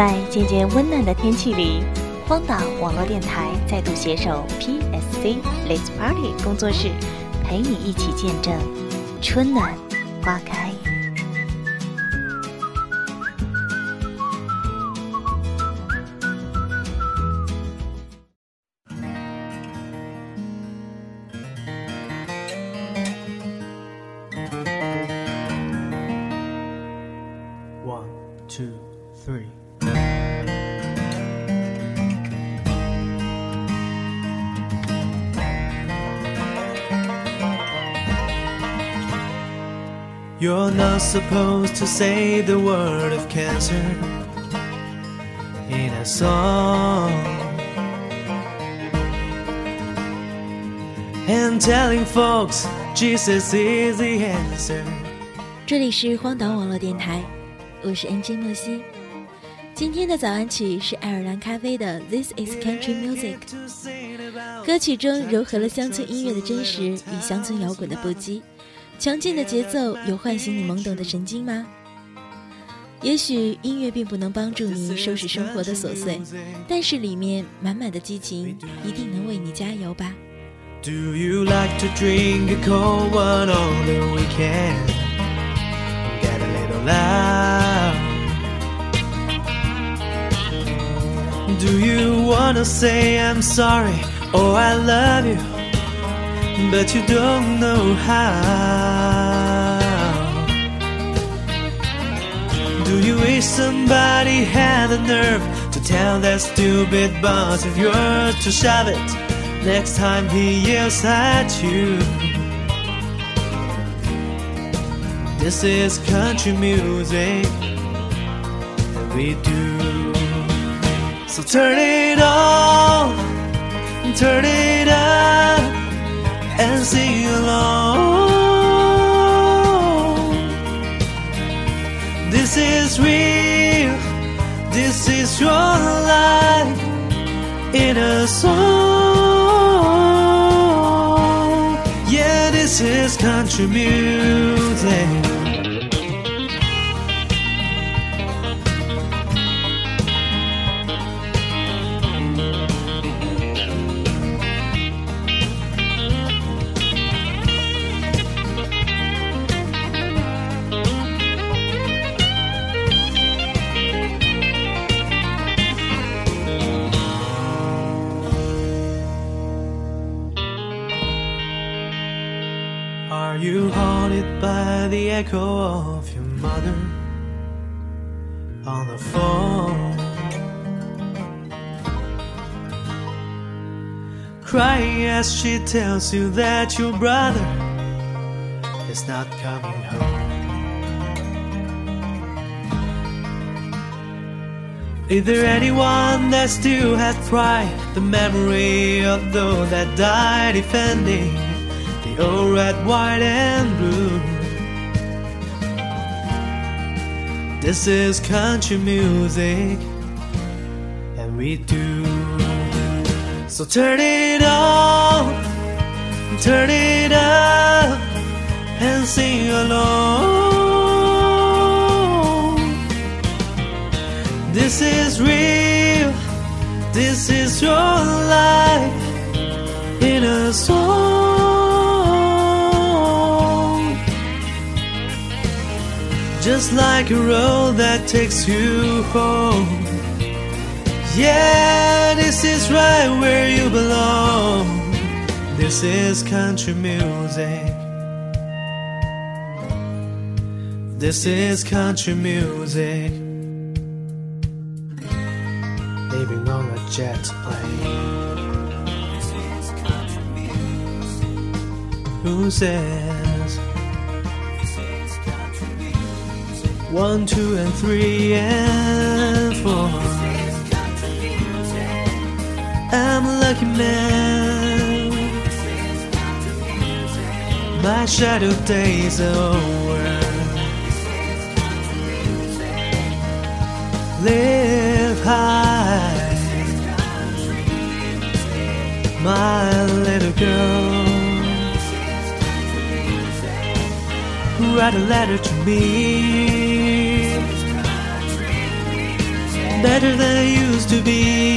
在渐渐温暖的天气里，荒岛网络电台再度携手 PSC Let's Party 工作室，陪你一起见证春暖花开。One, two, three. You're not supposed to say the word of cancer in a song. And telling folks Jesus is the answer. 这里是荒岛网络电台，我是 NJ 莫西。今天的早安曲是爱尔兰咖啡的《This Is Country Music》。歌曲中糅合了乡村音乐的真实与乡村摇滚的不羁，强劲的节奏有唤醒你懵懂的神经吗？也许音乐并不能帮助你收拾生活的琐碎，但是里面满满的激情一定能为你加油吧。Do you like to drink a cold one on the weekend? Get a little loud. Do you wanna say I'm sorry or I love you, but you don't know how? Do you wish somebody had the nerve to tell that stupid boss of yours to shove it next time he yells at you? This is country music that we do. So turn it on, turn it and sing along. This is real, this is your life in a song. Yeah, this is country music. Haunted by the echo of your mother on the phone? Crying as she tells you that your brother is not coming home. Is there anyone that still has pride? The memory of those that died defending old red, white, and blue. This is country music, and we do. So turn it on, turn it up, and sing along. This is real, this is your life in a song. Just like a road that takes you home. Yeah, this is right where you belong. This is country music. This is country music. Living on a jet plane. This is country music Who says one, two, and three, and four? I'm a lucky man. My shadow days are over. Live high, my little girl. Write a letter to me. Better than I used to be.